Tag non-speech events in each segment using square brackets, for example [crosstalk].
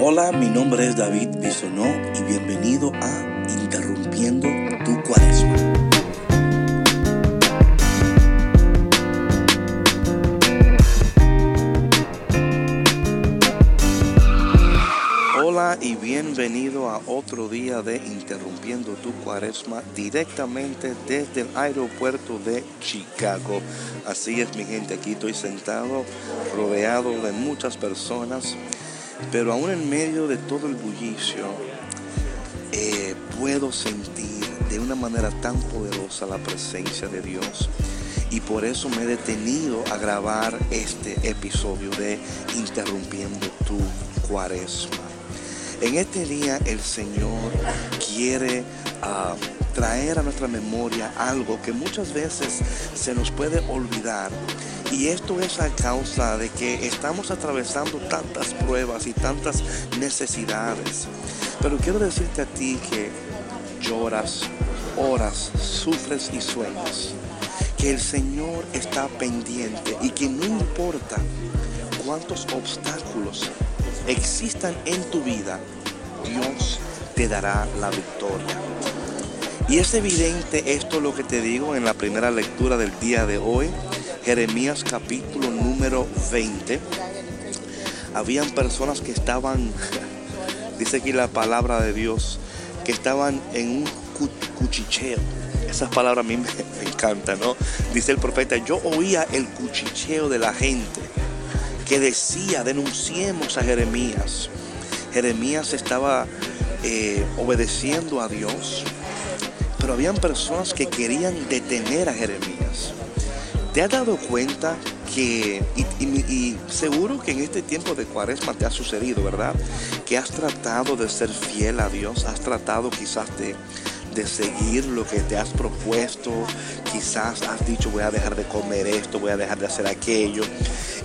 Hola, mi nombre es David Bisonó y bienvenido a Interrumpiendo tu Cuaresma. Hola y bienvenido a otro día de Interrumpiendo tu Cuaresma directamente desde el aeropuerto de Chicago. Así es mi gente, aquí estoy sentado rodeado de muchas personas pero aún en medio de todo el bullicio, eh, puedo sentir de una manera tan poderosa la presencia de Dios. Y por eso me he detenido a grabar este episodio de Interrumpiendo tu cuaresma. En este día el Señor quiere ah, traer a nuestra memoria algo que muchas veces se nos puede olvidar y esto es a causa de que estamos atravesando tantas pruebas y tantas necesidades. Pero quiero decirte a ti que lloras, oras, sufres y sueñas. Que el Señor está pendiente y que no importa cuántos obstáculos existan en tu vida, Dios te dará la victoria. Y es evidente esto lo que te digo en la primera lectura del día de hoy Jeremías capítulo número 20, habían personas que estaban, [laughs] dice aquí la palabra de Dios, que estaban en un cuchicheo. Esas palabras a mí [laughs] me, encantan, ¿no? Dice el profeta, yo oía el cuchicheo de la gente que decía, denunciemos a Jeremías. Jeremías estaba eh, obedeciendo a Dios, pero habían personas que querían detener a Jeremías. ¿Te has dado cuenta que, y, seguro que en este tiempo de cuaresma te ha sucedido, ¿verdad? Que has tratado de ser fiel a Dios, has tratado quizás de, de seguir lo que te has propuesto, quizás has dicho voy a dejar de comer esto, voy a dejar de hacer aquello,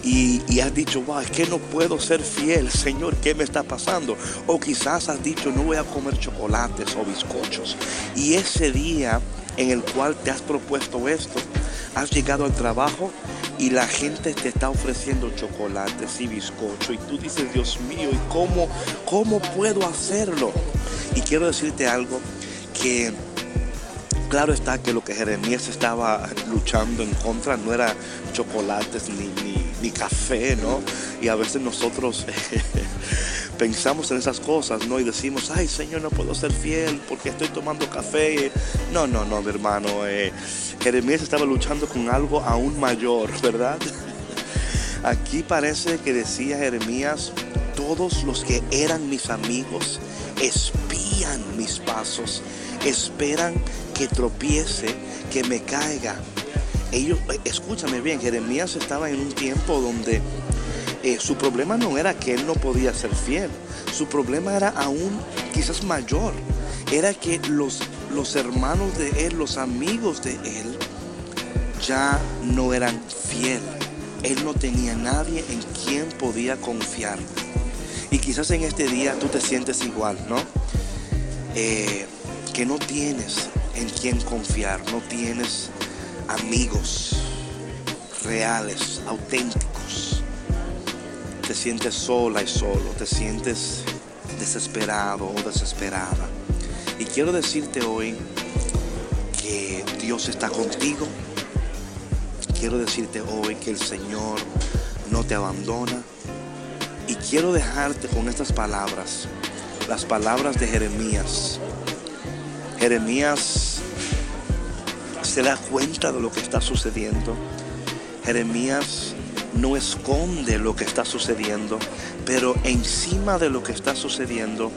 y, has dicho, wow, es que no puedo ser fiel, Señor, ¿qué me está pasando? O quizás has dicho, no voy a comer chocolates o bizcochos, y ese día en el cual te has propuesto esto, has llegado al trabajo y la gente te está ofreciendo chocolates y bizcocho y tú dices, Dios mío, ¿y cómo, cómo puedo hacerlo? Y quiero decirte algo que claro está que lo que Jeremías estaba luchando en contra no era chocolates ni, ni, café, ¿no? Y a veces nosotros [laughs] pensamos en esas cosas, ¿no? Y decimos, ay Señor, no puedo ser fiel porque estoy tomando café. No, no, no, mi hermano. Eh, Jeremías estaba luchando con algo aún mayor, [laughs] ¿verdad? Aquí parece que decía Jeremías, todos los que eran mis amigos espían mis pasos, esperan que tropiece, que me caiga. Ellos, escúchame bien, Jeremías estaba en un tiempo donde eh, su problema no era que él no podía ser fiel, su problema era aún quizás mayor, era que los, los hermanos de él, los amigos de él, ya no eran fiel. Él no tenía nadie en quien podía confiar. Y quizás en este día tú te sientes igual, ¿no? Eh, que no tienes en quien confiar, no tienes amigos reales, auténticos te sientes sola y solo, te sientes desesperado o desesperada. Y quiero decirte hoy que Dios está contigo. Quiero decirte hoy que el Señor no te abandona. Y quiero dejarte con estas palabras, las palabras de Jeremías. Jeremías se da cuenta de lo que está sucediendo. Jeremías no esconde lo que está sucediendo, pero encima de lo que está sucediendo,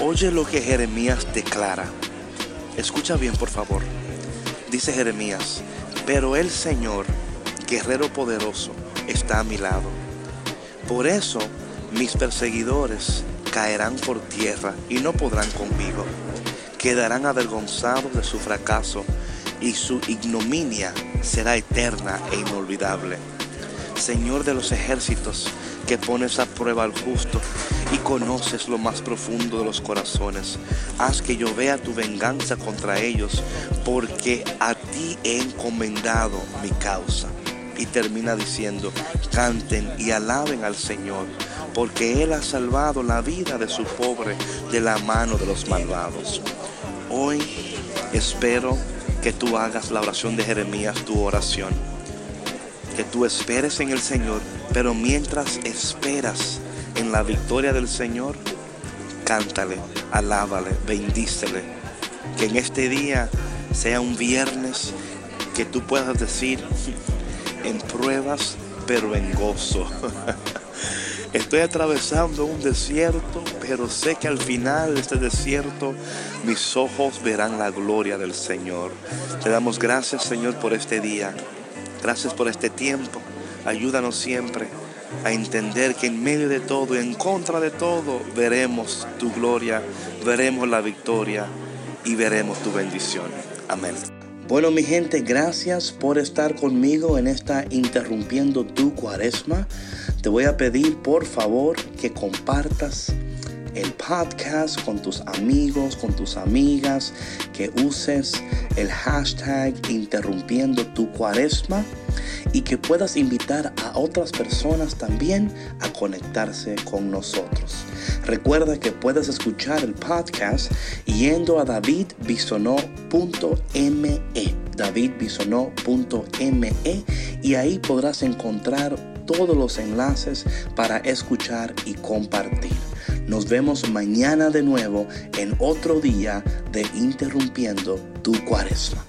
oye lo que Jeremías declara. Escucha bien, por favor. Dice Jeremías, pero el Señor, guerrero poderoso, está a mi lado. Por eso mis perseguidores caerán por tierra y no podrán conmigo. Quedarán avergonzados de su fracaso y su ignominia será eterna e inolvidable. Señor de los ejércitos, que pones a prueba al justo y conoces lo más profundo de los corazones. Haz que yo vea tu venganza contra ellos, porque a ti he encomendado mi causa. Y termina diciendo, canten y alaben al Señor, porque Él ha salvado la vida de su pobre de la mano de los malvados. Hoy espero que tú hagas la oración de Jeremías, tu oración. Que tú esperes en el Señor, pero mientras esperas en la victoria del Señor, cántale, alábale, bendícele. Que en este día sea un viernes que tú puedas decir [laughs] en pruebas, pero en gozo. [laughs] Estoy atravesando un desierto, pero sé que al final de este desierto mis ojos verán la gloria del Señor. Te damos gracias, Señor, por este día. Gracias por este tiempo. Ayúdanos siempre a entender que en medio de todo y en contra de todo veremos tu gloria, veremos la victoria y veremos tu bendición. Amén. Bueno, mi gente, gracias por estar conmigo en esta Interrumpiendo tu Cuaresma. Te voy a pedir, por favor, que compartas el podcast con tus amigos, con tus amigas, que uses el hashtag interrumpiendo tu cuaresma y que puedas invitar a otras personas también a conectarse con nosotros. Recuerda que puedes escuchar el podcast yendo a davidbisonó.me, davidbisonó.me y ahí podrás encontrar todos los enlaces para escuchar y compartir. Nos vemos mañana de nuevo en otro día de Interrumpiendo tu Cuaresma.